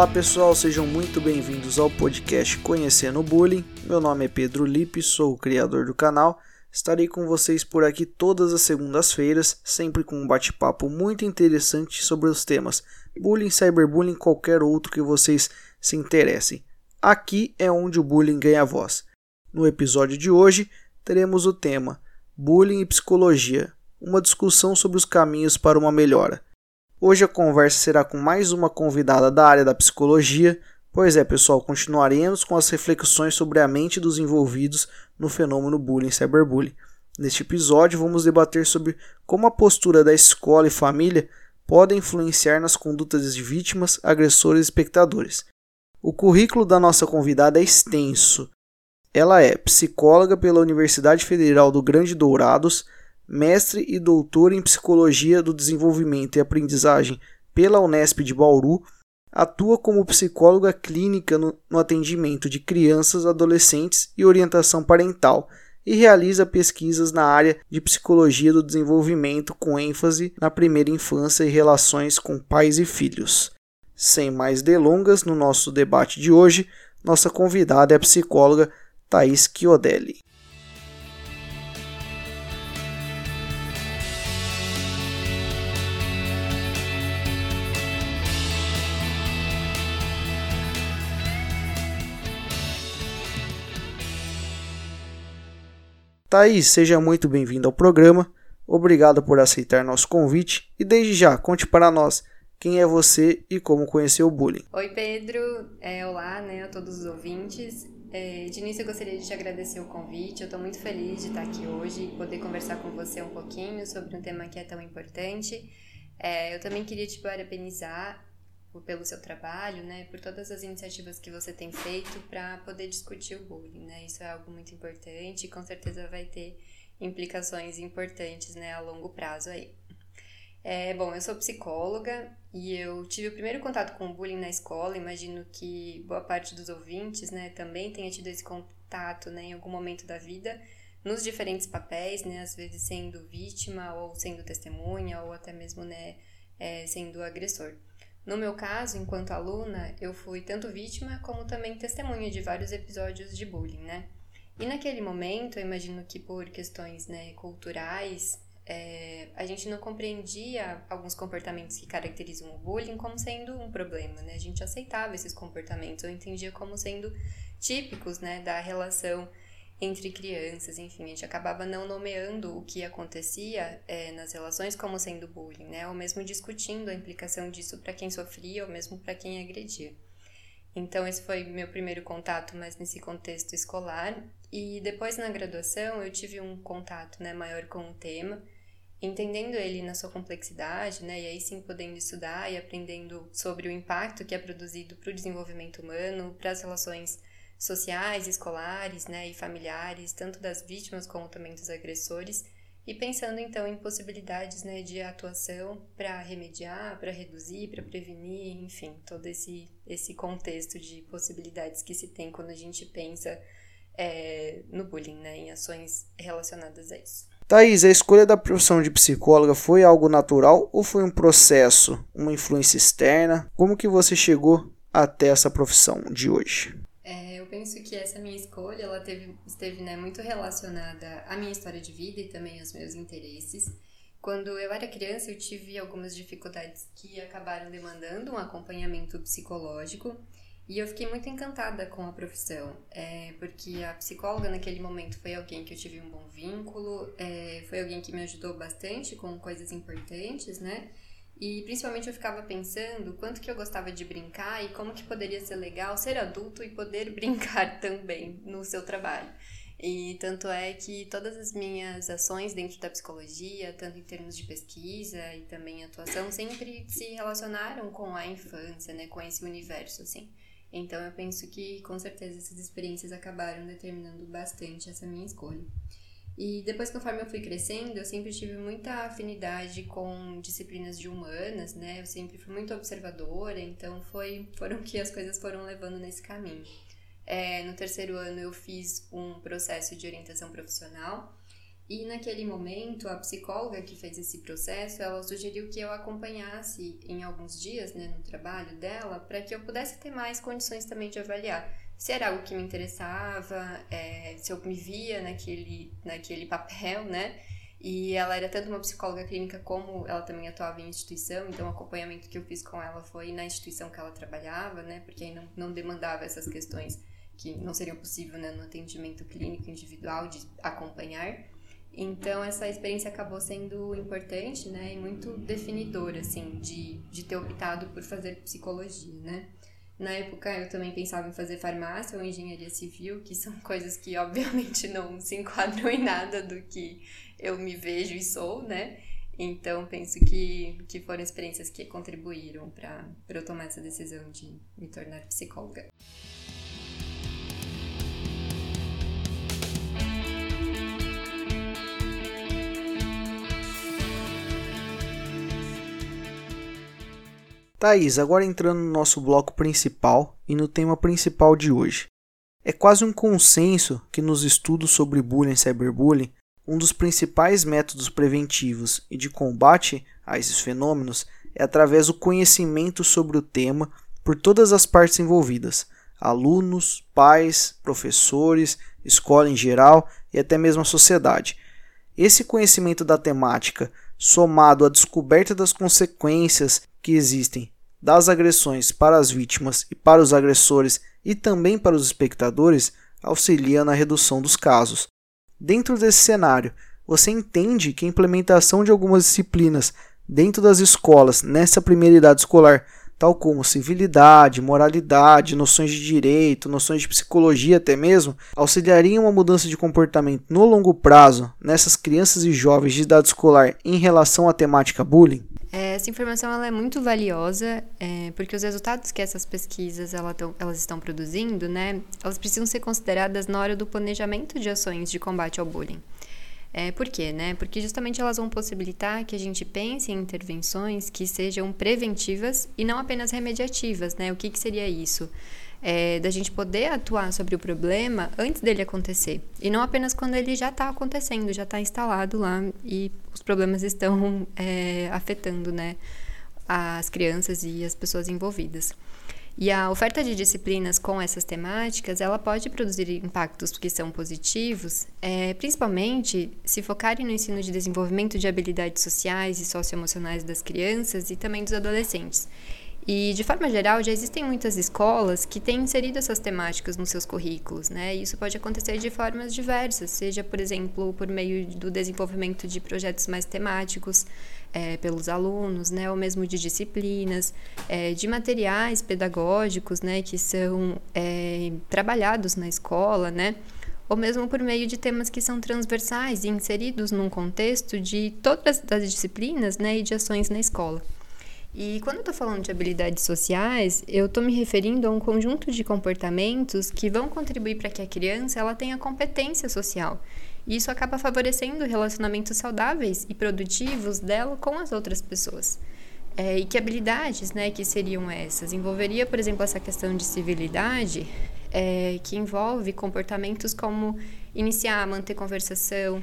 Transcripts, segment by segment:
Olá pessoal, sejam muito bem-vindos ao podcast Conhecendo o Bullying. Meu nome é Pedro Lipe, sou o criador do canal. Estarei com vocês por aqui todas as segundas-feiras, sempre com um bate-papo muito interessante sobre os temas bullying, cyberbullying, qualquer outro que vocês se interessem. Aqui é onde o bullying ganha voz. No episódio de hoje, teremos o tema Bullying e Psicologia uma discussão sobre os caminhos para uma melhora. Hoje a conversa será com mais uma convidada da área da psicologia. Pois é, pessoal, continuaremos com as reflexões sobre a mente dos envolvidos no fenômeno bullying cyberbullying. Neste episódio, vamos debater sobre como a postura da escola e família podem influenciar nas condutas de vítimas, agressores e espectadores. O currículo da nossa convidada é extenso. Ela é psicóloga pela Universidade Federal do Grande Dourados, mestre e doutor em Psicologia do Desenvolvimento e Aprendizagem pela Unesp de Bauru, atua como psicóloga clínica no, no, atendimento de crianças, adolescentes e orientação parental e realiza pesquisas na área de psicologia do desenvolvimento com ênfase na primeira infância e relações com pais e filhos. Sem mais delongas, no nosso debate de hoje, nossa convidada é a psicóloga Thais Chiodelli. Thaís, seja muito bem-vindo ao programa. Obrigado por aceitar nosso convite e desde já conte para nós quem é você e como conheceu o bullying. Oi Pedro, é, olá né, a todos os ouvintes. É, de início eu gostaria de te agradecer o convite, eu estou muito feliz de estar aqui hoje e poder conversar com você um pouquinho sobre um tema que é tão importante. É, eu também queria te parabenizar pelo seu trabalho, né, por todas as iniciativas que você tem feito para poder discutir o bullying, né? Isso é algo muito importante e com certeza vai ter implicações importantes, né, a longo prazo aí. É, bom, eu sou psicóloga e eu tive o primeiro contato com o bullying na escola. Imagino que boa parte dos ouvintes, né, também tenha tido esse contato, né, em algum momento da vida, nos diferentes papéis, né, às vezes sendo vítima ou sendo testemunha ou até mesmo, né, é, sendo agressor. No meu caso, enquanto aluna, eu fui tanto vítima como também testemunha de vários episódios de bullying, né? E naquele momento, eu imagino que por questões né, culturais, é, a gente não compreendia alguns comportamentos que caracterizam o bullying como sendo um problema, né? A gente aceitava esses comportamentos, eu entendia como sendo típicos, né, da relação entre crianças, enfim, a gente acabava não nomeando o que acontecia é, nas relações como sendo bullying, né? Ou mesmo discutindo a implicação disso para quem sofria ou mesmo para quem agredia. Então, esse foi meu primeiro contato, mas nesse contexto escolar. E depois, na graduação, eu tive um contato né, maior com o tema, entendendo ele na sua complexidade, né? E aí sim podendo estudar e aprendendo sobre o impacto que é produzido para o desenvolvimento humano, para as relações sociais, escolares né, e familiares, tanto das vítimas como também dos agressores, e pensando então em possibilidades né, de atuação para remediar, para reduzir, para prevenir, enfim, todo esse, esse contexto de possibilidades que se tem quando a gente pensa é, no bullying, né, em ações relacionadas a isso. Thaís, a escolha da profissão de psicóloga foi algo natural ou foi um processo, uma influência externa? Como que você chegou até essa profissão de hoje? Penso que essa minha escolha ela teve, esteve né, muito relacionada à minha história de vida e também aos meus interesses. Quando eu era criança, eu tive algumas dificuldades que acabaram demandando um acompanhamento psicológico e eu fiquei muito encantada com a profissão, é, porque a psicóloga naquele momento foi alguém que eu tive um bom vínculo, é, foi alguém que me ajudou bastante com coisas importantes, né? E principalmente eu ficava pensando quanto que eu gostava de brincar e como que poderia ser legal ser adulto e poder brincar também no seu trabalho. E tanto é que todas as minhas ações dentro da psicologia, tanto em termos de pesquisa e também atuação, sempre se relacionaram com a infância, né, com esse universo assim. Então eu penso que com certeza essas experiências acabaram determinando bastante essa minha escolha. E depois, conforme eu fui crescendo, eu sempre tive muita afinidade com disciplinas de humanas, né? Eu sempre fui muito observadora, então foi, foram que as coisas foram levando nesse caminho. É, no terceiro ano, eu fiz um processo de orientação profissional E naquele momento, a psicóloga que fez esse processo, ela sugeriu que eu acompanhasse em alguns dias, né, no trabalho dela, para que eu pudesse ter mais condições também de avaliar se era algo que me interessava, é, se eu me via naquele, naquele papel, né? E ela era tanto uma psicóloga clínica como ela também atuava em instituição, então o acompanhamento que eu fiz com ela foi na instituição que ela trabalhava, né? Porque aí não, não demandava essas questões que não seriam possíveis né, no atendimento clínico individual de acompanhar. Então, essa experiência acabou sendo importante, né, e muito definidora, assim, de, de ter optado por fazer psicologia, né. Na época, eu também pensava em fazer farmácia ou engenharia civil, que são coisas que, obviamente, não se enquadram em nada do que eu me vejo e sou, né. Então, penso que, que foram experiências que contribuíram para eu tomar essa decisão de me tornar psicóloga. Thaís, agora entrando no nosso bloco principal e no tema principal de hoje. É quase um consenso que nos estudos sobre bullying e cyberbullying, um dos principais métodos preventivos e de combate a esses fenômenos é através do conhecimento sobre o tema por todas as partes envolvidas, alunos, pais, professores, escola em geral e até mesmo a sociedade. Esse conhecimento da temática, somado à descoberta das consequências que existem das agressões para as vítimas e para os agressores e também para os espectadores, auxilia na redução dos casos. Dentro desse cenário, você entende que a implementação de algumas disciplinas dentro das escolas nessa primeira idade escolar, tal como civilidade, moralidade, noções de direito, noções de psicologia até mesmo, auxiliariam uma mudança de comportamento no longo prazo nessas crianças e jovens de idade escolar em relação à temática bullying? É, essa informação ela é muito valiosa, é, porque os resultados que essas pesquisas ela tão, elas estão produzindo, né, elas precisam ser consideradas na hora do planejamento de ações de combate ao bullying. É, por quê? Né? Porque justamente elas vão possibilitar que a gente pense em intervenções que sejam preventivas e não apenas remediativas. Né? O que, que seria isso? É, da gente poder atuar sobre o problema antes dele acontecer. E não apenas quando ele já está acontecendo, já está instalado lá e os problemas estão é, afetando né, as crianças e as pessoas envolvidas. E a oferta de disciplinas com essas temáticas, ela pode produzir impactos que são positivos, é, principalmente se focarem no ensino de desenvolvimento de habilidades sociais e socioemocionais das crianças e também dos adolescentes. E, de forma geral, já existem muitas escolas que têm inserido essas temáticas nos seus currículos, né? E isso pode acontecer de formas diversas, seja, por exemplo, por meio do desenvolvimento de projetos mais temáticos é, pelos alunos, né? Ou mesmo de disciplinas, é, de materiais pedagógicos, né? Que são é, trabalhados na escola, né? Ou mesmo por meio de temas que são transversais e inseridos num contexto de todas as disciplinas, né? E de ações na escola. E quando eu estou falando de habilidades sociais, eu estou me referindo a um conjunto de comportamentos que vão contribuir para que a criança ela tenha competência social. E isso acaba favorecendo relacionamentos saudáveis e produtivos dela com as outras pessoas. É, e que habilidades né, que seriam essas? Envolveria, por exemplo, essa questão de civilidade, é, que envolve comportamentos como iniciar, manter conversação,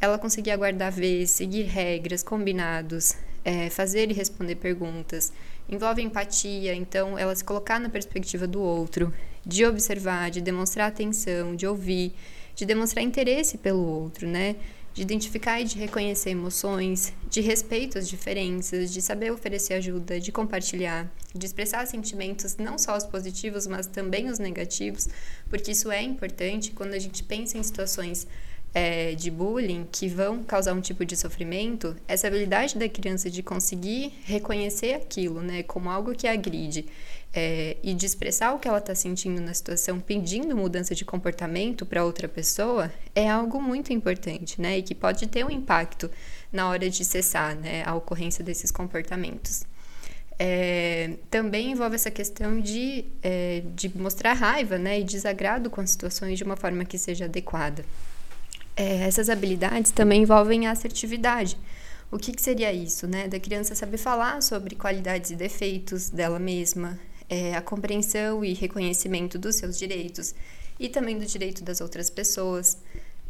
ela conseguir aguardar vez, seguir regras, combinados, é, fazer e responder perguntas, envolve empatia, então ela se colocar na perspectiva do outro, de observar, de demonstrar atenção, de ouvir, de demonstrar interesse pelo outro, né? De identificar e de reconhecer emoções, de respeito às diferenças, de saber oferecer ajuda, de compartilhar, de expressar sentimentos, não só os positivos, mas também os negativos, porque isso é importante quando a gente pensa em situações é, de bullying que vão causar um tipo de sofrimento, essa habilidade da criança de conseguir reconhecer aquilo, né, como algo que agride é, e de expressar o que ela está sentindo na situação, pedindo mudança de comportamento para outra pessoa, é algo muito importante, né, e que pode ter um impacto na hora de cessar, né, a ocorrência desses comportamentos. É, também envolve essa questão de, é, de mostrar raiva né, e desagrado com as situações de uma forma que seja adequada é, essas habilidades também envolvem a assertividade. O que, que, seria isso, né? Da criança saber falar sobre qualidades e defeitos dela mesma, é, a compreensão e reconhecimento dos seus direitos e também do direito das outras pessoas.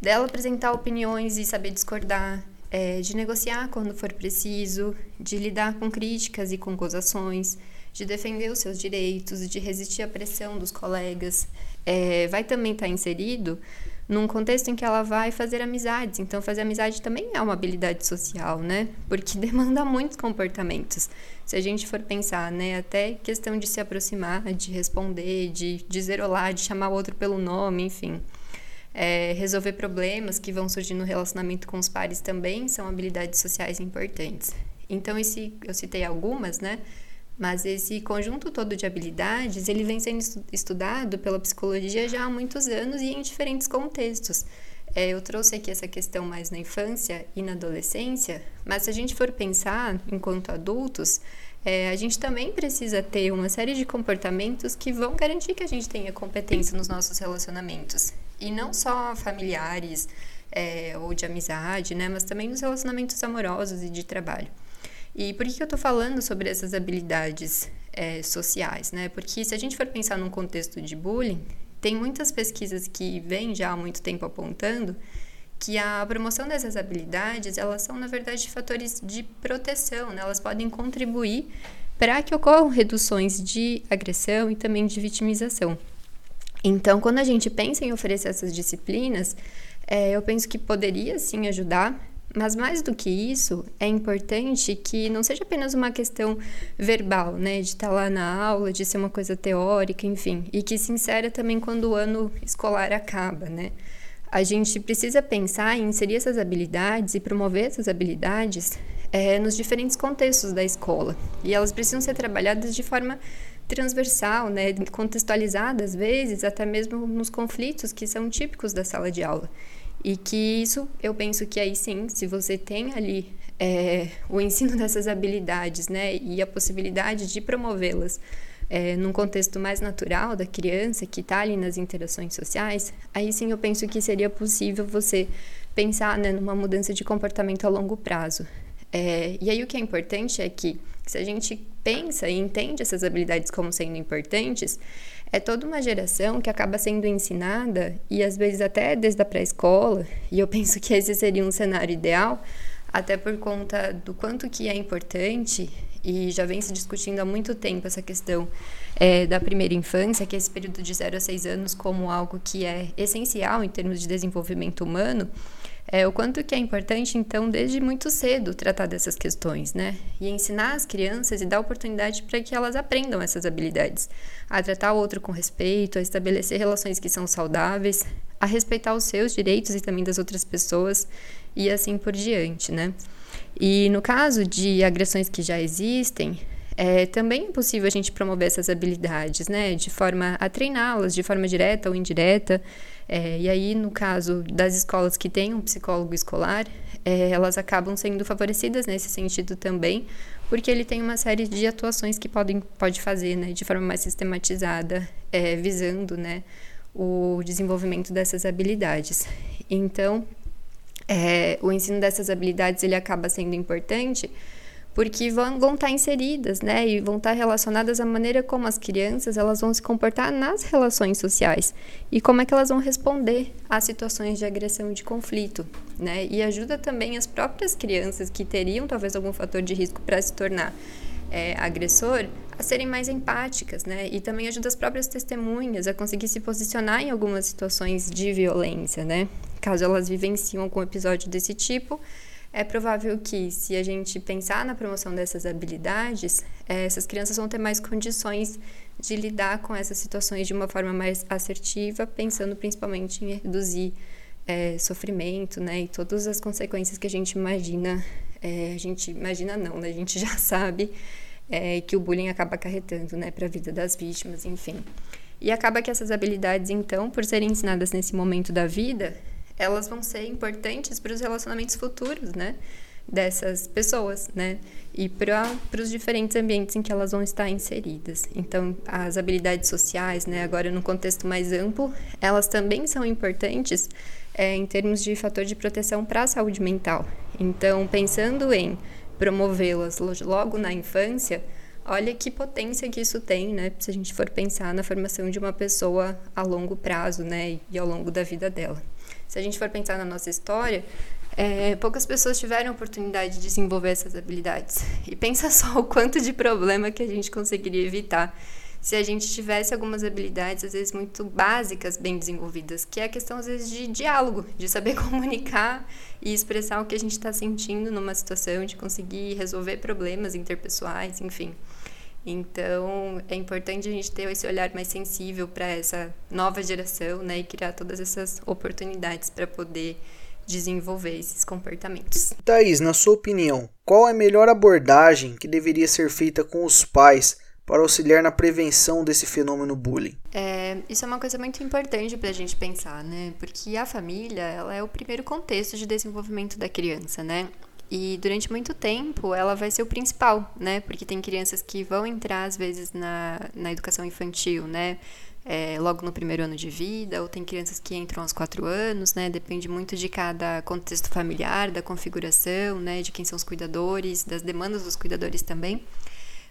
dela apresentar opiniões e saber discordar, é, de negociar quando for preciso, de lidar com críticas e com acusações, de defender os seus direitos, de resistir à pressão dos colegas. É, vai também estar inserido num contexto em que ela vai fazer amizades. Então, fazer amizade também é uma habilidade social, né? Porque demanda muitos comportamentos. Se a gente for pensar, né, até questão de se aproximar, de responder, de dizer olá, de chamar o outro pelo nome, enfim. É, resolver problemas que vão surgir no relacionamento com os pares também são habilidades sociais importantes. Então, esse, eu citei algumas, né? Mas esse conjunto todo de habilidades, ele vem sendo estudado pela psicologia já há muitos anos e em diferentes contextos. É, eu trouxe aqui essa questão mais na infância e na adolescência, mas se a gente for pensar enquanto adultos, é, a gente também precisa ter uma série de comportamentos que vão garantir que a gente tenha competência nos nossos relacionamentos. E não só familiares é, ou de amizade, né, mas também nos relacionamentos amorosos e de trabalho. E por que eu estou falando sobre essas habilidades é, sociais? Né? Porque se a gente for pensar num contexto de bullying, tem muitas pesquisas que vêm já há muito tempo apontando que a promoção dessas habilidades, elas são, na verdade, fatores de proteção, né? elas podem contribuir para que ocorram reduções de agressão e também de vitimização. Então, quando a gente pensa em oferecer essas disciplinas, é, eu penso que poderia sim ajudar, mas mais do que isso, é importante que não seja apenas uma questão verbal, né, de estar lá na aula, de ser uma coisa teórica, enfim, e que se insera também quando o ano escolar acaba, né? A gente precisa pensar em inserir essas habilidades e promover essas habilidades é, nos diferentes contextos da escola. E elas precisam ser trabalhadas de forma transversal, né, contextualizada às vezes, até mesmo nos conflitos que são típicos da sala de aula. E que isso, eu penso que aí sim, se você tem ali é, o ensino dessas habilidades, né, e a possibilidade de promovê-las é, num contexto mais natural da criança que está ali nas interações sociais, aí sim eu penso que seria possível você pensar né, numa mudança de comportamento a longo prazo. É, e aí o que é importante é que se a gente pensa e entende essas habilidades como sendo importantes, é toda uma geração que acaba sendo ensinada, e às vezes até desde a pré-escola, e eu penso que esse seria um cenário ideal, até por conta do quanto que é importante, e já vem se discutindo há muito tempo essa questão é, da primeira infância, que é esse período de 0 a 6 anos, como algo que é essencial em termos de desenvolvimento humano, é, o quanto que é importante, então, desde muito cedo, tratar dessas questões, né? E ensinar as crianças e dar oportunidade para que elas aprendam essas habilidades. A tratar o outro com respeito, a estabelecer relações que são saudáveis, a respeitar os seus direitos e também das outras pessoas e assim por diante, né? E no caso de agressões que já existem, é, também é possível a gente promover essas habilidades, né? De forma a treiná-las, de forma direta ou indireta. É, e aí, no caso das escolas que têm um psicólogo escolar, é, elas acabam sendo favorecidas nesse sentido também, porque ele tem uma série de atuações que podem pode fazer, né, de forma mais sistematizada, é, visando, né, o desenvolvimento dessas habilidades. Então, é, o ensino dessas habilidades ele acaba sendo importante porque vão, vão estar inseridas, né, e vão estar relacionadas à maneira como as crianças elas vão se comportar nas relações sociais e como é que elas vão responder a situações de agressão e de conflito, né, e ajuda também as próprias crianças que teriam talvez algum fator de risco para se tornar é, agressor a serem mais empáticas, né? E também ajuda as próprias testemunhas a conseguir se posicionar em algumas situações de violência, né? Caso elas vivenciam algum episódio desse tipo, é provável que, se a gente pensar na promoção dessas habilidades, é, essas crianças vão ter mais condições de lidar com essas situações de uma forma mais assertiva, pensando principalmente em reduzir é, sofrimento, né, e todas as consequências que a gente imagina, é, a gente imagina não, né, a gente já sabe é, que o bullying acaba acarretando, né, para a vida das vítimas, enfim. E acaba que essas habilidades, então, por serem ensinadas nesse momento da vida, elas vão ser importantes para os relacionamentos futuros, né? Dessas pessoas, né? E para os diferentes ambientes em que elas vão estar inseridas. Então, as habilidades sociais, né? Agora, no contexto mais amplo, elas também são importantes é, em termos de fator de proteção para a saúde mental. Então, pensando em promovê-las logo na infância, olha que potência que isso tem, né? Se a gente for pensar na formação de uma pessoa a longo prazo, né? E ao longo da vida dela. Se a gente for pensar na nossa história, é, poucas pessoas tiveram oportunidade de desenvolver essas habilidades. E pensa só o quanto de problema que a gente conseguiria evitar se a gente tivesse algumas habilidades, às vezes muito básicas, bem desenvolvidas, que é a questão, às vezes, de diálogo, de saber comunicar e expressar o que a gente está sentindo numa situação, de conseguir resolver problemas interpessoais, enfim. Então, é importante a gente ter esse olhar mais sensível para essa nova geração, né, e criar todas essas oportunidades para poder desenvolver esses comportamentos. Thaís, na sua opinião, qual é a melhor abordagem que deveria ser feita com os pais para auxiliar na prevenção desse fenômeno bullying? É, isso é uma coisa muito importante para a gente pensar, né? Porque a família ela é o primeiro contexto de desenvolvimento da criança, né? E durante muito tempo ela vai ser o principal, né? Porque tem crianças que vão entrar às vezes na, na educação infantil, né? É, logo no primeiro ano de vida, ou tem crianças que entram aos quatro anos, né? Depende muito de cada contexto familiar, da configuração, né? De quem são os cuidadores, das demandas dos cuidadores também.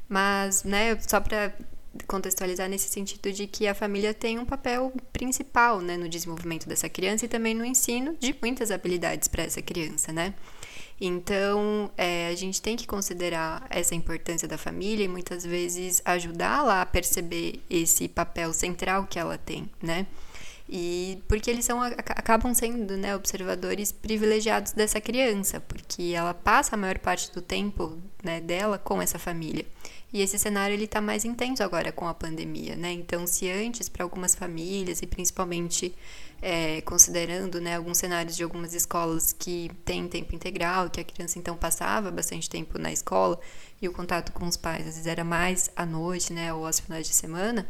Mas, né, só para contextualizar nesse sentido de que a família tem um papel principal, né, no desenvolvimento dessa criança e também no ensino de muitas habilidades para essa criança, né? Então, é, a gente tem que considerar essa importância da família e muitas vezes ajudá-la a perceber esse papel central que ela tem, né? E porque eles são, acabam sendo né, observadores privilegiados dessa criança, porque ela passa a maior parte do tempo né, dela com essa família. E esse cenário ele está mais intenso agora com a pandemia, né? Então, se antes para algumas famílias e principalmente é, considerando né, alguns cenários de algumas escolas que têm tempo integral, que a criança então passava bastante tempo na escola e o contato com os pais às vezes era mais à noite, né, ou aos finais de semana.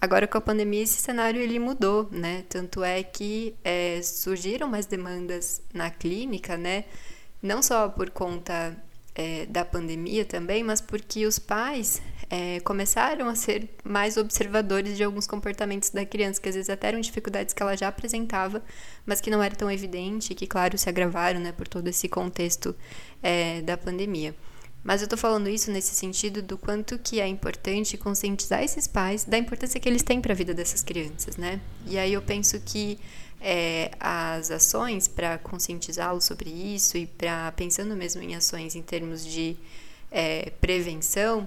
Agora com a pandemia esse cenário ele mudou, né? Tanto é que é, surgiram mais demandas na clínica, né? Não só por conta é, da pandemia também, mas porque os pais é, começaram a ser mais observadores de alguns comportamentos da criança, que às vezes até eram dificuldades que ela já apresentava, mas que não era tão evidente que, claro, se agravaram né, por todo esse contexto é, da pandemia. Mas eu estou falando isso nesse sentido do quanto que é importante conscientizar esses pais da importância que eles têm para a vida dessas crianças, né? E aí eu penso que é, as ações para conscientizá-los sobre isso e para pensando mesmo em ações em termos de é, prevenção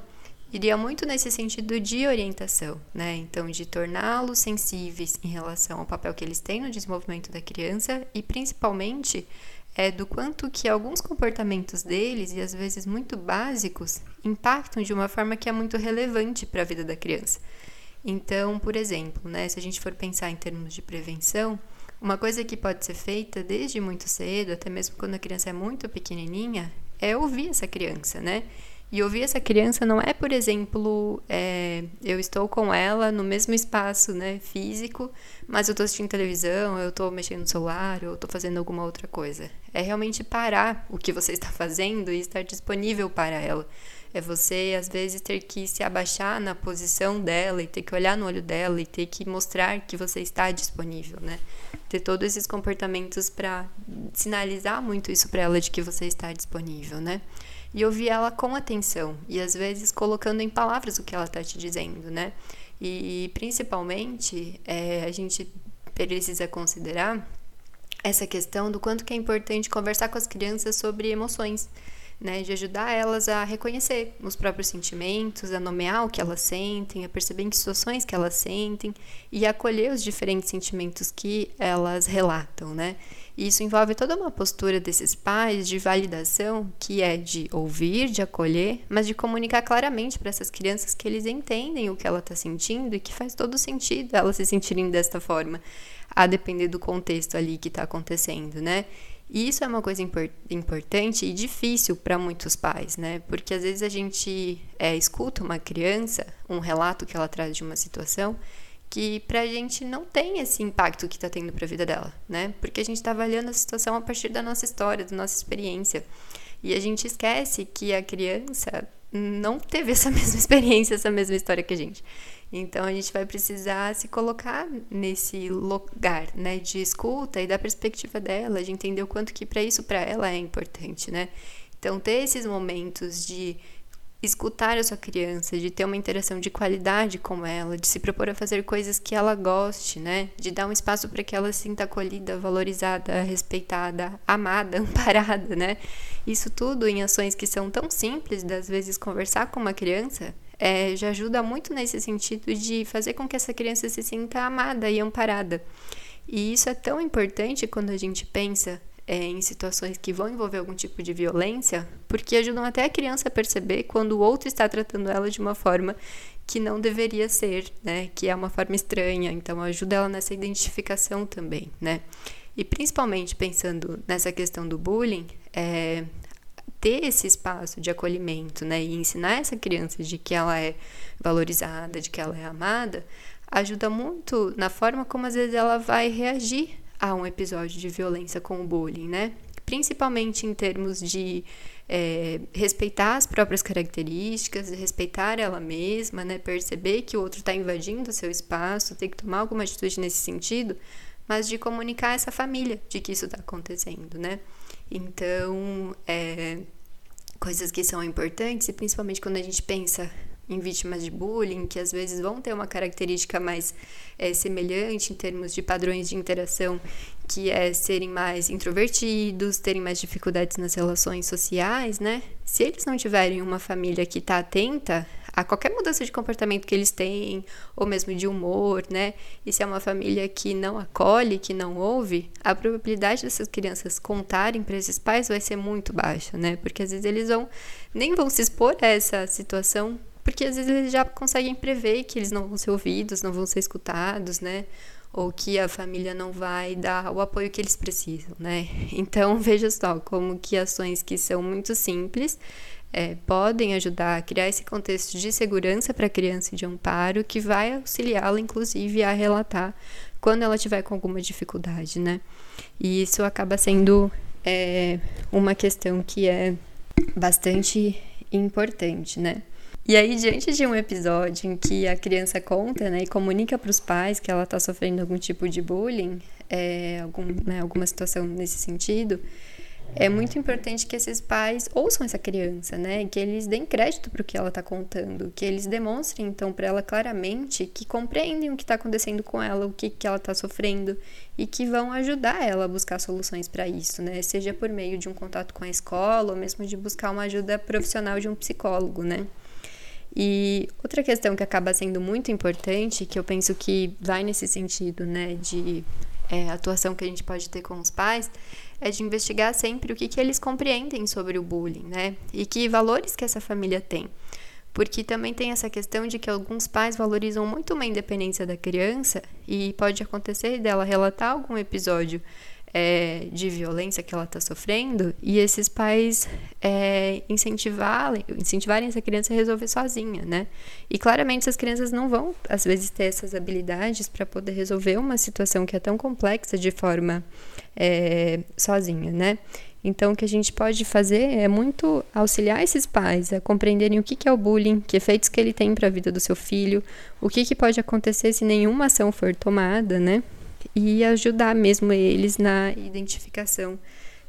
iria muito nesse sentido de orientação, né? Então, de torná-los sensíveis em relação ao papel que eles têm no desenvolvimento da criança e principalmente é do quanto que alguns comportamentos deles e às vezes muito básicos impactam de uma forma que é muito relevante para a vida da criança. Então, por exemplo, né, se a gente for pensar em termos de prevenção, uma coisa que pode ser feita desde muito cedo, até mesmo quando a criança é muito pequenininha, é ouvir essa criança, né? E ouvir essa criança não é, por exemplo, é, eu estou com ela no mesmo espaço né, físico, mas eu estou assistindo televisão, eu estou mexendo no celular, eu estou fazendo alguma outra coisa. É realmente parar o que você está fazendo e estar disponível para ela. É você, às vezes, ter que se abaixar na posição dela e ter que olhar no olho dela e ter que mostrar que você está disponível, né? Ter todos esses comportamentos para sinalizar muito isso para ela de que você está disponível, né? E ouvir ela com atenção e, às vezes, colocando em palavras o que ela está te dizendo, né? E, principalmente, é, a gente precisa considerar essa questão do quanto que é importante conversar com as crianças sobre emoções né, de ajudar elas a reconhecer os próprios sentimentos, a nomear o que elas sentem, a perceber em que situações que elas sentem e acolher os diferentes sentimentos que elas relatam, né? E isso envolve toda uma postura desses pais de validação, que é de ouvir, de acolher, mas de comunicar claramente para essas crianças que eles entendem o que ela está sentindo e que faz todo sentido elas se sentirem desta forma, a depender do contexto ali que está acontecendo, né? E isso é uma coisa impor importante e difícil para muitos pais, né? Porque às vezes a gente é, escuta uma criança, um relato que ela traz de uma situação, que pra gente não tem esse impacto que está tendo para a vida dela, né? Porque a gente está avaliando a situação a partir da nossa história, da nossa experiência. E a gente esquece que a criança não teve essa mesma experiência, essa mesma história que a gente. Então a gente vai precisar se colocar nesse lugar, né, de escuta e da perspectiva dela, de entender o quanto que para isso para ela é importante, né? Então ter esses momentos de escutar a sua criança, de ter uma interação de qualidade com ela, de se propor a fazer coisas que ela goste, né? De dar um espaço para que ela se sinta acolhida, valorizada, respeitada, amada, amparada, né? Isso tudo em ações que são tão simples, das vezes conversar com uma criança, é, já ajuda muito nesse sentido de fazer com que essa criança se sinta amada e amparada. E isso é tão importante quando a gente pensa é, em situações que vão envolver algum tipo de violência, porque ajudam até a criança a perceber quando o outro está tratando ela de uma forma que não deveria ser, né? Que é uma forma estranha. Então ajuda ela nessa identificação também, né? E principalmente pensando nessa questão do bullying, é, ter esse espaço de acolhimento, né, e ensinar essa criança de que ela é valorizada, de que ela é amada, ajuda muito na forma como às vezes ela vai reagir a um episódio de violência com o bullying, né? Principalmente em termos de é, respeitar as próprias características, respeitar ela mesma, né? Perceber que o outro está invadindo o seu espaço, ter que tomar alguma atitude nesse sentido, mas de comunicar essa família de que isso está acontecendo, né? Então, é, coisas que são importantes, e principalmente quando a gente pensa em vítimas de bullying, que às vezes vão ter uma característica mais é, semelhante em termos de padrões de interação, que é serem mais introvertidos, terem mais dificuldades nas relações sociais, né? Se eles não tiverem uma família que está atenta a qualquer mudança de comportamento que eles têm, ou mesmo de humor, né? E se é uma família que não acolhe, que não ouve, a probabilidade dessas crianças contarem para esses pais vai ser muito baixa, né? Porque às vezes eles vão nem vão se expor a essa situação porque às vezes eles já conseguem prever que eles não vão ser ouvidos, não vão ser escutados, né? Ou que a família não vai dar o apoio que eles precisam, né? Então veja só como que ações que são muito simples é, podem ajudar a criar esse contexto de segurança para a criança e de amparo que vai auxiliá-la, inclusive, a relatar quando ela tiver com alguma dificuldade, né? E isso acaba sendo é, uma questão que é bastante importante, né? E aí, diante de um episódio em que a criança conta né, e comunica para os pais que ela está sofrendo algum tipo de bullying, é, algum, né, alguma situação nesse sentido, é muito importante que esses pais ouçam essa criança, né? Que eles deem crédito para o que ela está contando, que eles demonstrem então para ela claramente que compreendem o que está acontecendo com ela, o que, que ela está sofrendo e que vão ajudar ela a buscar soluções para isso, né? Seja por meio de um contato com a escola ou mesmo de buscar uma ajuda profissional de um psicólogo, né? E outra questão que acaba sendo muito importante, que eu penso que vai nesse sentido, né, de é, atuação que a gente pode ter com os pais, é de investigar sempre o que, que eles compreendem sobre o bullying, né, e que valores que essa família tem. Porque também tem essa questão de que alguns pais valorizam muito uma independência da criança e pode acontecer dela relatar algum episódio é, de violência que ela está sofrendo e esses pais é, incentivarem, incentivarem essa criança a resolver sozinha, né? E claramente essas crianças não vão, às vezes, ter essas habilidades para poder resolver uma situação que é tão complexa de forma é, sozinha, né? Então, o que a gente pode fazer é muito auxiliar esses pais a compreenderem o que é o bullying, que efeitos que ele tem para a vida do seu filho, o que, que pode acontecer se nenhuma ação for tomada, né? E ajudar mesmo eles na identificação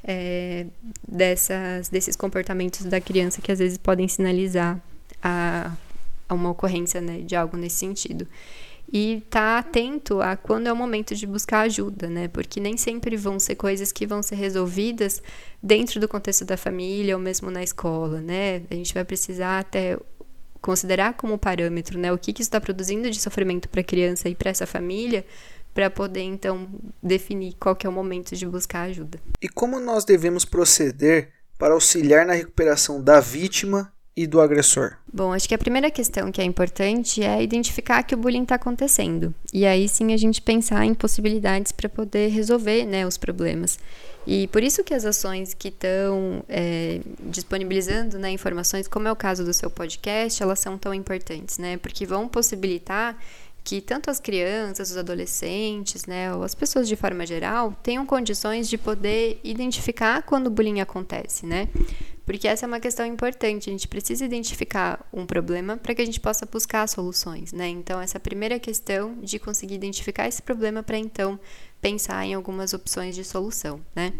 é, dessas, desses comportamentos da criança que às vezes podem sinalizar a, a uma ocorrência né, de algo nesse sentido. E tá atento a quando é o momento de buscar ajuda, né? Porque nem sempre vão ser coisas que vão ser resolvidas dentro do contexto da família ou mesmo na escola, né? A gente vai precisar até considerar como parâmetro, né? O que, que isso está produzindo de sofrimento para a criança e para essa família, para poder então definir qual que é o momento de buscar ajuda. E como nós devemos proceder para auxiliar na recuperação da vítima e do agressor? Bom, acho que a primeira questão que é importante é identificar que o bullying está acontecendo. E aí sim a gente pensar em possibilidades para poder resolver né, os problemas. E por isso que as ações que estão é, disponibilizando né, informações, como é o caso do seu podcast, elas são tão importantes, né? Porque vão possibilitar que tanto as crianças, os adolescentes, né, ou as pessoas de forma geral, tenham condições de poder identificar quando o bullying acontece, né? Porque essa é uma questão importante. A gente precisa identificar um problema para que a gente possa buscar soluções, né? Então, essa primeira questão de conseguir identificar esse problema para então pensar em algumas opções de solução, né?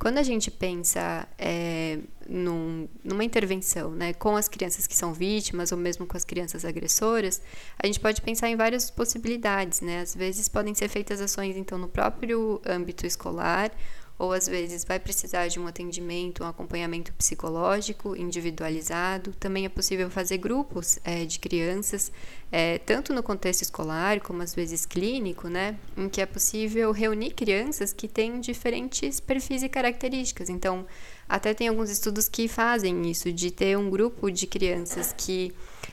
Quando a gente pensa é, num, numa intervenção, né, com as crianças que são vítimas ou mesmo com as crianças agressoras, a gente pode pensar em várias possibilidades, né? Às vezes podem ser feitas ações então no próprio âmbito escolar ou às vezes vai precisar de um atendimento, um acompanhamento psicológico individualizado. Também é possível fazer grupos é, de crianças, é, tanto no contexto escolar como às vezes clínico, né, em que é possível reunir crianças que têm diferentes perfis e características. Então, até tem alguns estudos que fazem isso, de ter um grupo de crianças que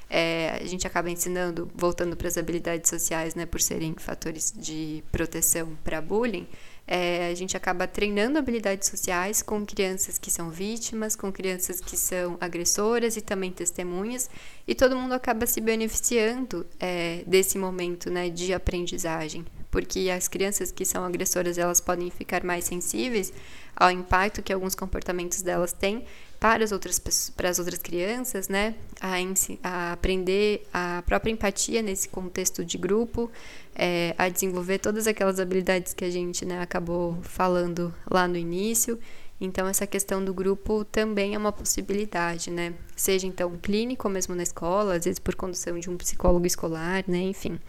é, a gente acaba ensinando, voltando para as habilidades sociais, né, por serem fatores de proteção para bullying é, a gente acaba treinando habilidades sociais com crianças que são vítimas, com crianças que são agressoras e também testemunhas, e todo mundo acaba se beneficiando é, desse momento né, de aprendizagem, porque as crianças que são agressoras elas podem ficar mais sensíveis ao impacto que alguns comportamentos delas têm para as outras para as outras crianças, né, a, a aprender a própria empatia nesse contexto de grupo, é, a desenvolver todas aquelas habilidades que a gente né, acabou falando lá no início. Então, essa questão do grupo também é uma possibilidade, né? Seja então clínico mesmo na escola, às vezes por condução de um psicólogo escolar, né? Enfim.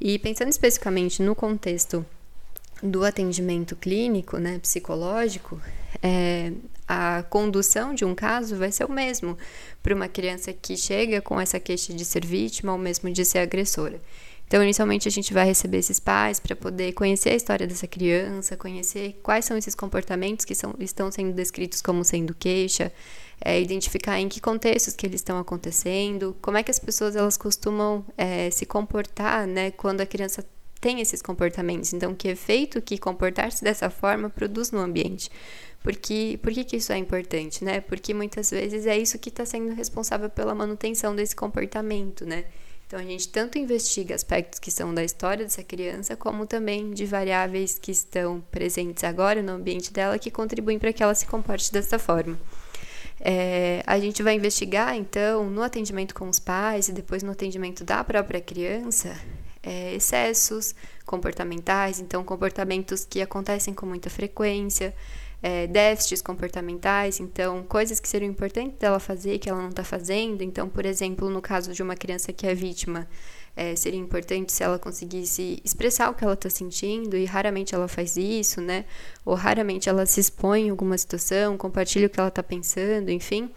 E pensando especificamente no contexto do atendimento clínico, né, psicológico, é, a condução de um caso vai ser o mesmo para uma criança que chega com essa queixa de ser vítima ou mesmo de ser agressora. Então, inicialmente, a gente vai receber esses pais para poder conhecer a história dessa criança, conhecer quais são esses comportamentos que são, estão sendo descritos como sendo queixa, é, identificar em que contextos que eles estão acontecendo, como é que as pessoas elas costumam é, se comportar, né, quando a criança tem esses comportamentos. Então, que efeito que comportar-se dessa forma produz no ambiente. Porque, por que, que isso é importante, né? Porque muitas vezes é isso que está sendo responsável pela manutenção desse comportamento, né? Então, a gente tanto investiga aspectos que são da história dessa criança, como também de variáveis que estão presentes agora no ambiente dela que contribuem para que ela se comporte dessa forma. É, a gente vai investigar, então, no atendimento com os pais e depois no atendimento da própria criança, é, excessos comportamentais, então, comportamentos que acontecem com muita frequência, é, déficits comportamentais, então coisas que seriam importantes dela fazer que ela não está fazendo. Então, por exemplo, no caso de uma criança que é vítima, é, seria importante se ela conseguisse expressar o que ela está sentindo e raramente ela faz isso, né? Ou raramente ela se expõe em alguma situação, compartilha o que ela está pensando, enfim.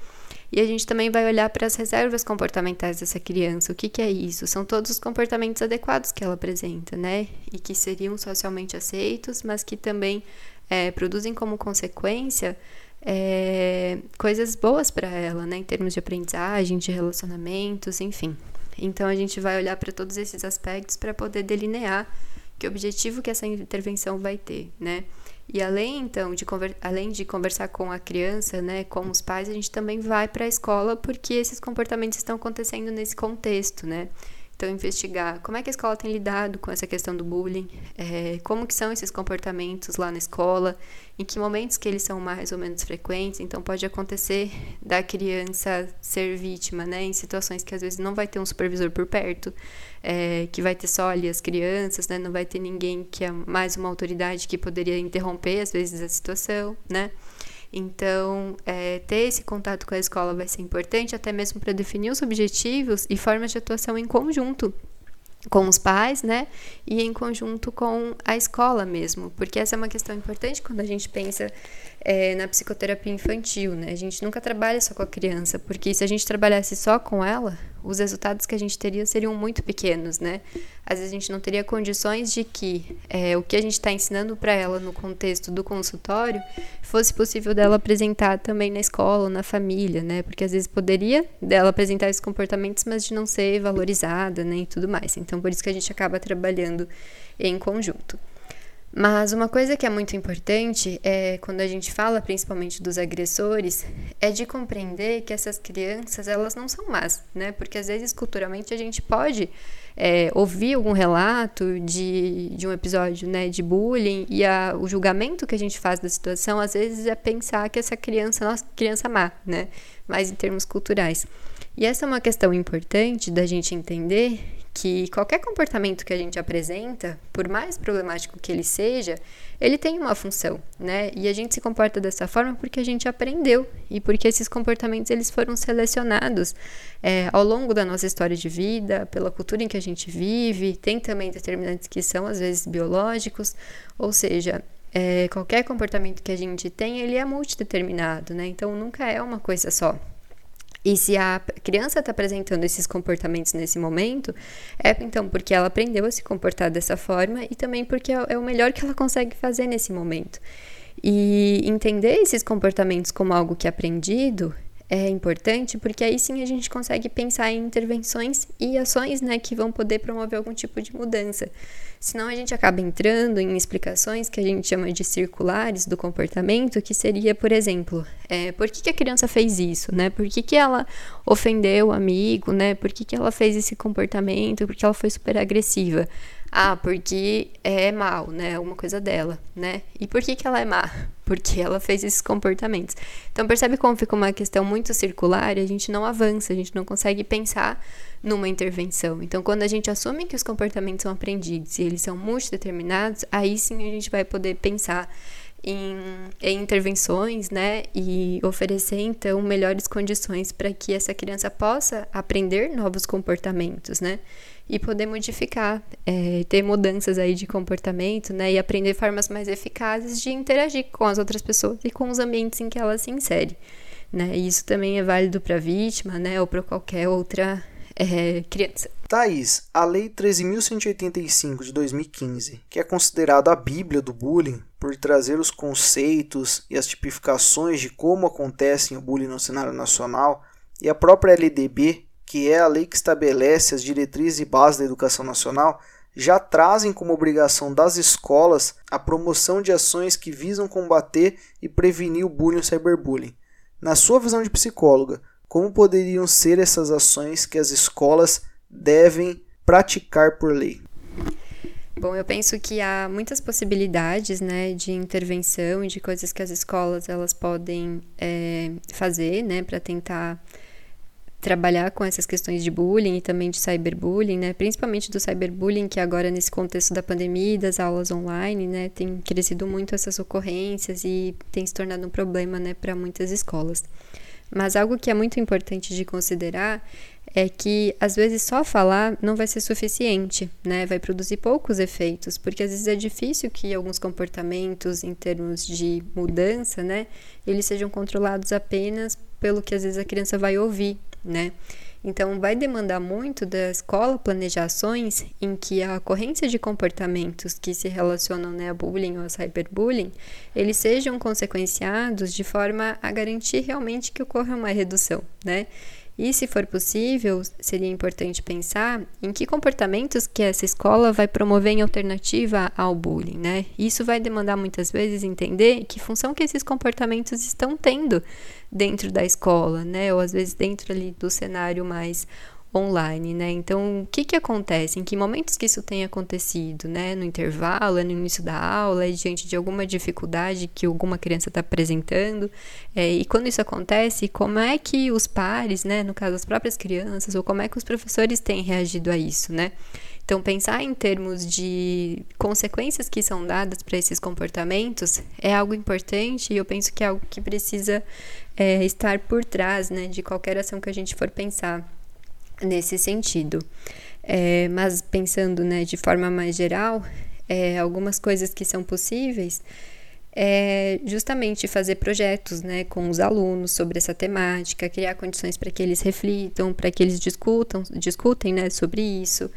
E a gente também vai olhar para as reservas comportamentais dessa criança. O que, que é isso? São todos os comportamentos adequados que ela apresenta, né? E que seriam socialmente aceitos, mas que também é, produzem como consequência é, coisas boas para ela, né, em termos de aprendizagem, de relacionamentos, enfim. Então a gente vai olhar para todos esses aspectos para poder delinear que objetivo que essa intervenção vai ter, né? E além então de além de conversar com a criança, né, com os pais, a gente também vai para a escola porque esses comportamentos estão acontecendo nesse contexto, né? Então, investigar como é que a escola tem lidado com essa questão do bullying, é, como que são esses comportamentos lá na escola, em que momentos que eles são mais ou menos frequentes. Então, pode acontecer da criança ser vítima, né, em situações que às vezes não vai ter um supervisor por perto, é, que vai ter só ali as crianças, né, não vai ter ninguém que é mais uma autoridade que poderia interromper, às vezes, a situação, né. Então, é, ter esse contato com a escola vai ser importante, até mesmo para definir os objetivos e formas de atuação em conjunto com os pais, né? E em conjunto com a escola mesmo, porque essa é uma questão importante quando a gente pensa é, na psicoterapia infantil, né? A gente nunca trabalha só com a criança, porque se a gente trabalhasse só com ela, os resultados que a gente teria seriam muito pequenos, né? Às vezes a gente não teria condições de que é, o que a gente está ensinando para ela no contexto do consultório fosse possível dela apresentar também na escola ou na família, né? Porque às vezes poderia dela apresentar esses comportamentos, mas de não ser valorizada, né? E tudo mais. Então, por isso que a gente acaba trabalhando em conjunto. Mas uma coisa que é muito importante é quando a gente fala principalmente dos agressores, é de compreender que essas crianças, elas não são más, né? Porque às vezes culturalmente a gente pode é, ouvir algum relato de, de um episódio né, de bullying e a, o julgamento que a gente faz da situação, às vezes é pensar que essa criança uma criança má, né? Mas em termos culturais. E essa é uma questão importante da gente entender que qualquer comportamento que a gente apresenta, por mais problemático que ele seja, ele tem uma função, né? E a gente se comporta dessa forma porque a gente aprendeu e porque esses comportamentos eles foram selecionados é, ao longo da nossa história de vida, pela cultura em que a gente vive. Tem também determinantes que são às vezes biológicos, ou seja, é, qualquer comportamento que a gente tem ele é multideterminado, né? Então nunca é uma coisa só. E se a criança está apresentando esses comportamentos nesse momento, é então porque ela aprendeu a se comportar dessa forma e também porque é, é o melhor que ela consegue fazer nesse momento. E entender esses comportamentos como algo que é aprendido é importante porque aí sim a gente consegue pensar em intervenções e ações né, que vão poder promover algum tipo de mudança. Senão a gente acaba entrando em explicações que a gente chama de circulares do comportamento, que seria, por exemplo, é, por que, que, a criança fez isso, né? Por que, que ela ofendeu o amigo, né? Por que, que ela fez esse comportamento? Porque ela foi super agressiva. Ah, porque é mal, né? Uma coisa dela, né? E por que, que ela é má? Porque ela fez esses comportamentos. Então percebe como fica uma questão muito circular e a gente não avança, a gente não consegue pensar numa intervenção. Então, quando a gente assume que os comportamentos são aprendidos e eles são multideterminados, aí sim a gente vai poder pensar em, em intervenções, né, e oferecer então melhores condições para que essa criança possa aprender novos comportamentos, né, e poder modificar, é, ter mudanças aí de comportamento, né, e aprender formas mais eficazes de interagir com as outras pessoas e com os ambientes em que ela se insere, né. E isso também é válido para a vítima, né, ou para qualquer outra é, criança. Thaís, a Lei 13.185 de 2015, que é considerada a Bíblia do bullying por trazer os conceitos e as tipificações de como acontece o bullying no cenário nacional, e a própria LDB, que é a lei que estabelece as diretrizes e bases da educação nacional, já trazem como obrigação das escolas a promoção de ações que visam combater e prevenir o bullying e o cyberbullying. Na sua visão de psicóloga, como poderiam ser essas ações que as escolas devem praticar por lei? Bom, eu penso que há muitas possibilidades, né, de intervenção e de coisas que as escolas elas podem é, fazer, né, para tentar trabalhar com essas questões de bullying e também de cyberbullying, né, principalmente do cyberbullying que agora nesse contexto da pandemia e das aulas online, né, tem crescido muito essas ocorrências e tem se tornado um problema, né, para muitas escolas. Mas algo que é muito importante de considerar é que às vezes só falar não vai ser suficiente, né? Vai produzir poucos efeitos, porque às vezes é difícil que alguns comportamentos em termos de mudança, né, eles sejam controlados apenas pelo que às vezes a criança vai ouvir, né? Então, vai demandar muito da escola planejar ações em que a ocorrência de comportamentos que se relacionam né, a bullying ou a cyberbullying, eles sejam consequenciados de forma a garantir realmente que ocorra uma redução, né? E, se for possível, seria importante pensar em que comportamentos que essa escola vai promover em alternativa ao bullying, né? Isso vai demandar muitas vezes entender que função que esses comportamentos estão tendo dentro da escola, né? Ou às vezes dentro ali do cenário mais online, né? Então, o que que acontece? Em que momentos que isso tem acontecido, né? No intervalo, é no início da aula, é diante de alguma dificuldade que alguma criança está apresentando? É, e quando isso acontece, como é que os pares, né? No caso, as próprias crianças, ou como é que os professores têm reagido a isso, né? Então, pensar em termos de consequências que são dadas para esses comportamentos é algo importante e eu penso que é algo que precisa é, estar por trás né, de qualquer ação que a gente for pensar nesse sentido. É, mas pensando né, de forma mais geral, é, algumas coisas que são possíveis é justamente fazer projetos né, com os alunos sobre essa temática, criar condições para que eles reflitam, para que eles discutam, discutem né, sobre isso,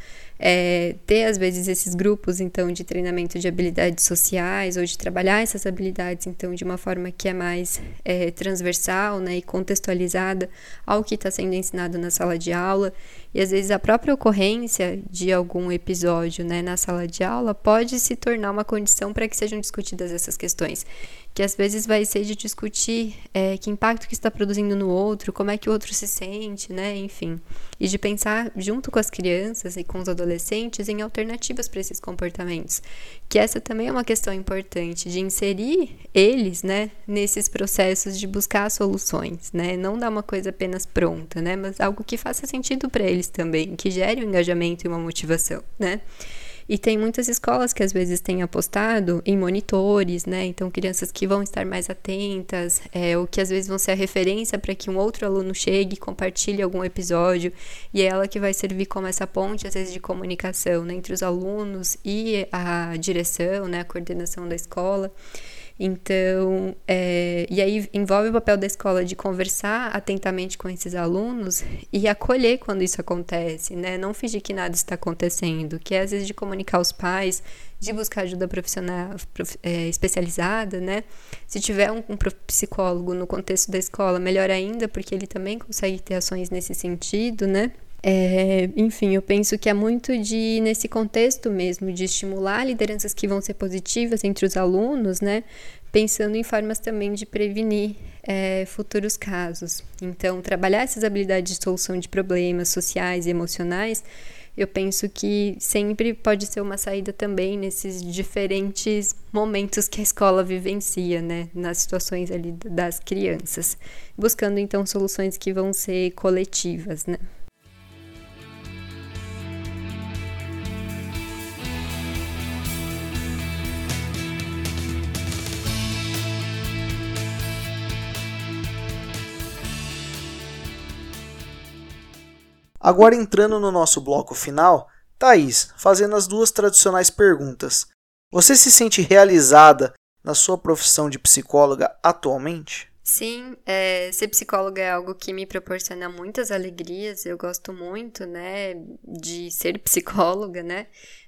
é, ter às vezes esses grupos então de treinamento de habilidades sociais ou de trabalhar essas habilidades então de uma forma que é mais é, transversal né, e contextualizada ao que está sendo ensinado na sala de aula E às vezes a própria ocorrência de algum episódio né, na sala de aula pode se tornar uma condição para que sejam discutidas essas questões que às vezes vai ser de discutir é, que impacto que está produzindo no outro, como é que o outro se sente, né, enfim, e de pensar junto com as crianças e com os adolescentes em alternativas para esses comportamentos, que essa também é uma questão importante de inserir eles, né, nesses processos de buscar soluções, né, não dar uma coisa apenas pronta, né, mas algo que faça sentido para eles também, que gere um engajamento e uma motivação, né. E tem muitas escolas que às vezes têm apostado em monitores, né? Então, crianças que vão estar mais atentas, é, ou que às vezes vão ser a referência para que um outro aluno chegue e compartilhe algum episódio, e é ela que vai servir como essa ponte, às vezes, de comunicação né, entre os alunos e a direção, né, a coordenação da escola. Então, é, e aí envolve o papel da escola de conversar atentamente com esses alunos e acolher quando isso acontece, né? Não fingir que nada está acontecendo, que é às vezes de comunicar aos pais, de buscar ajuda profissional prof, é, especializada, né? Se tiver um, um psicólogo no contexto da escola, melhor ainda, porque ele também consegue ter ações nesse sentido, né? É, enfim, eu penso que é muito de, nesse contexto mesmo, de estimular lideranças que vão ser positivas entre os alunos, né? Pensando em formas também de prevenir é, futuros casos. Então, trabalhar essas habilidades de solução de problemas sociais e emocionais, eu penso que sempre pode ser uma saída também nesses diferentes momentos que a escola vivencia, né? Nas situações ali das crianças. Buscando, então, soluções que vão ser coletivas, né? Agora entrando no nosso bloco final, Thaís, fazendo as duas tradicionais perguntas. Você se sente realizada na sua profissão de psicóloga atualmente? Sim, é, ser psicóloga é algo que me proporciona muitas alegrias. Eu gosto muito, né, de ser psicóloga, né?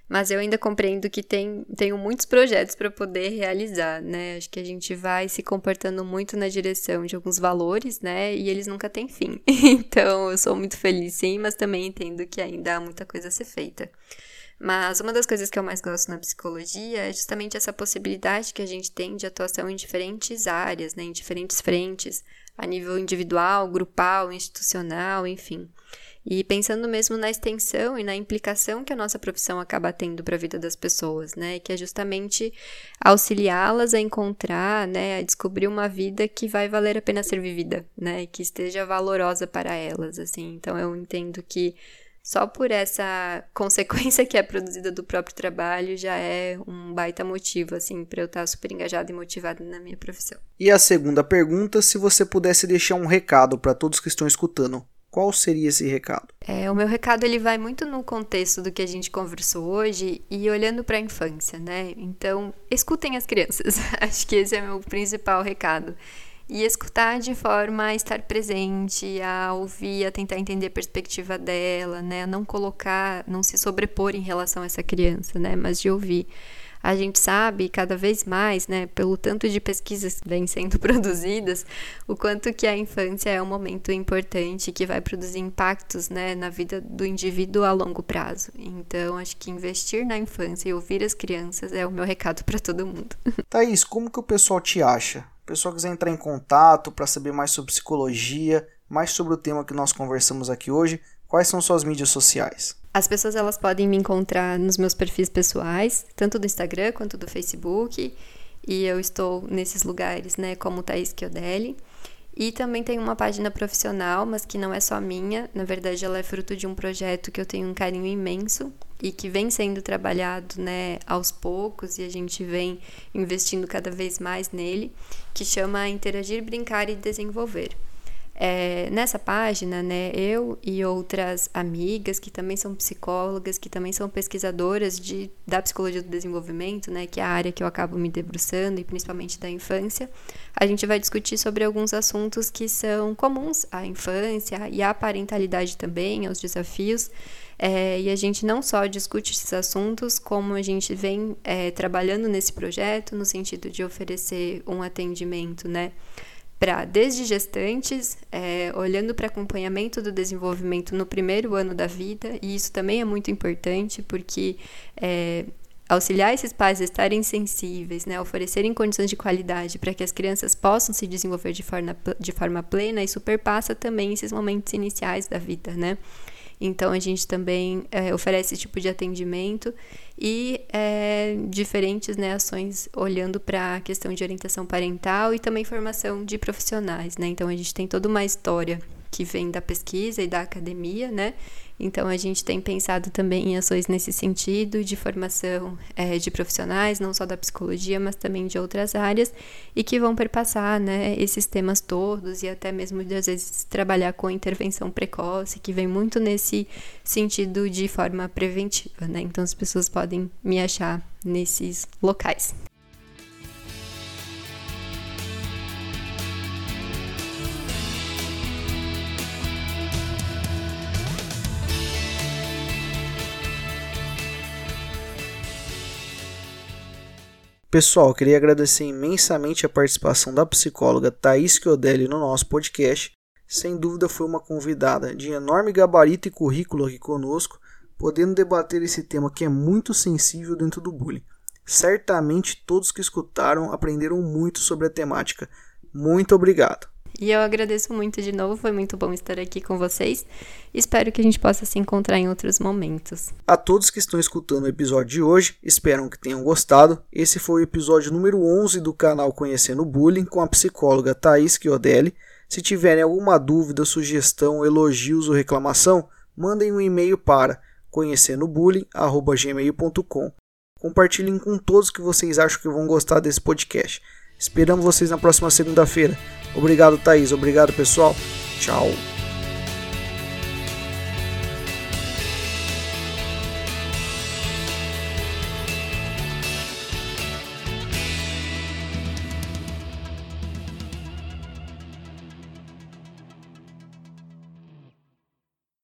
Mas eu ainda compreendo que tem, tenho muitos projetos para poder realizar, né? Acho que a gente vai se comportando muito na direção de alguns valores, né? E eles nunca têm fim. então, eu sou muito feliz, sim, mas também entendo que ainda há muita coisa a ser feita. Mas uma das coisas que eu mais gosto na psicologia é justamente essa possibilidade que a gente tem de atuação em diferentes áreas, né? Em diferentes frentes, a nível individual, grupal, institucional, enfim. E pensando mesmo na extensão e na implicação que a nossa profissão acaba tendo para a vida das pessoas, né? Que é justamente auxiliá-las a encontrar, né, a descobrir uma vida que vai valer a pena ser vivida, né? Que esteja valorosa para elas, assim. Então eu entendo que só por essa consequência que é produzida do próprio trabalho já é um baita motivo, assim, para eu estar super engajada e motivada na minha profissão. E a segunda pergunta, se você pudesse deixar um recado para todos que estão escutando, qual seria esse recado? É, o meu recado ele vai muito no contexto do que a gente conversou hoje e olhando para a infância, né? Então, escutem as crianças. Acho que esse é meu principal recado. E escutar de forma a estar presente, a ouvir, a tentar entender a perspectiva dela, né? A não colocar, não se sobrepor em relação a essa criança, né? Mas de ouvir a gente sabe cada vez mais, né, pelo tanto de pesquisas que vêm sendo produzidas, o quanto que a infância é um momento importante que vai produzir impactos, né, na vida do indivíduo a longo prazo. Então, acho que investir na infância e ouvir as crianças é o meu recado para todo mundo. Thaís, como que o pessoal te acha? O pessoal quiser entrar em contato para saber mais sobre psicologia, mais sobre o tema que nós conversamos aqui hoje, quais são suas mídias sociais? As pessoas elas podem me encontrar nos meus perfis pessoais, tanto do Instagram quanto do Facebook, e eu estou nesses lugares, né, como Thaís Chiodelli. E também tem uma página profissional, mas que não é só minha, na verdade ela é fruto de um projeto que eu tenho um carinho imenso e que vem sendo trabalhado, né, aos poucos e a gente vem investindo cada vez mais nele, que chama Interagir, Brincar e Desenvolver. É, nessa página, né, eu e outras amigas que também são psicólogas, que também são pesquisadoras de, da psicologia do desenvolvimento, né, que é a área que eu acabo me debruçando, e principalmente da infância, a gente vai discutir sobre alguns assuntos que são comuns à infância e à parentalidade também, aos desafios. É, e a gente não só discute esses assuntos, como a gente vem é, trabalhando nesse projeto no sentido de oferecer um atendimento, né? Para desde gestantes, é, olhando para acompanhamento do desenvolvimento no primeiro ano da vida, e isso também é muito importante porque é, auxiliar esses pais a estarem sensíveis, né, oferecerem condições de qualidade para que as crianças possam se desenvolver de forma, de forma plena, isso perpassa também esses momentos iniciais da vida, né? Então, a gente também é, oferece esse tipo de atendimento e é, diferentes né, ações olhando para a questão de orientação parental e também formação de profissionais. Né? Então, a gente tem toda uma história que vem da pesquisa e da academia, né? Então, a gente tem pensado também em ações nesse sentido, de formação é, de profissionais, não só da psicologia, mas também de outras áreas, e que vão perpassar né, esses temas todos, e até mesmo, às vezes, trabalhar com intervenção precoce, que vem muito nesse sentido de forma preventiva, né? Então, as pessoas podem me achar nesses locais. Pessoal, queria agradecer imensamente a participação da psicóloga Thaís Chiodelli no nosso podcast. Sem dúvida foi uma convidada de enorme gabarito e currículo aqui conosco, podendo debater esse tema que é muito sensível dentro do bullying. Certamente todos que escutaram aprenderam muito sobre a temática. Muito obrigado. E eu agradeço muito de novo, foi muito bom estar aqui com vocês. Espero que a gente possa se encontrar em outros momentos. A todos que estão escutando o episódio de hoje, espero que tenham gostado. Esse foi o episódio número 11 do canal Conhecendo Bullying com a psicóloga Thaís Chiodelli. Se tiverem alguma dúvida, sugestão, elogios ou reclamação, mandem um e-mail para conhecendobullying@gmail.com. Compartilhem com todos que vocês acham que vão gostar desse podcast. Esperamos vocês na próxima segunda-feira. Obrigado, Thaís. Obrigado, pessoal. Tchau.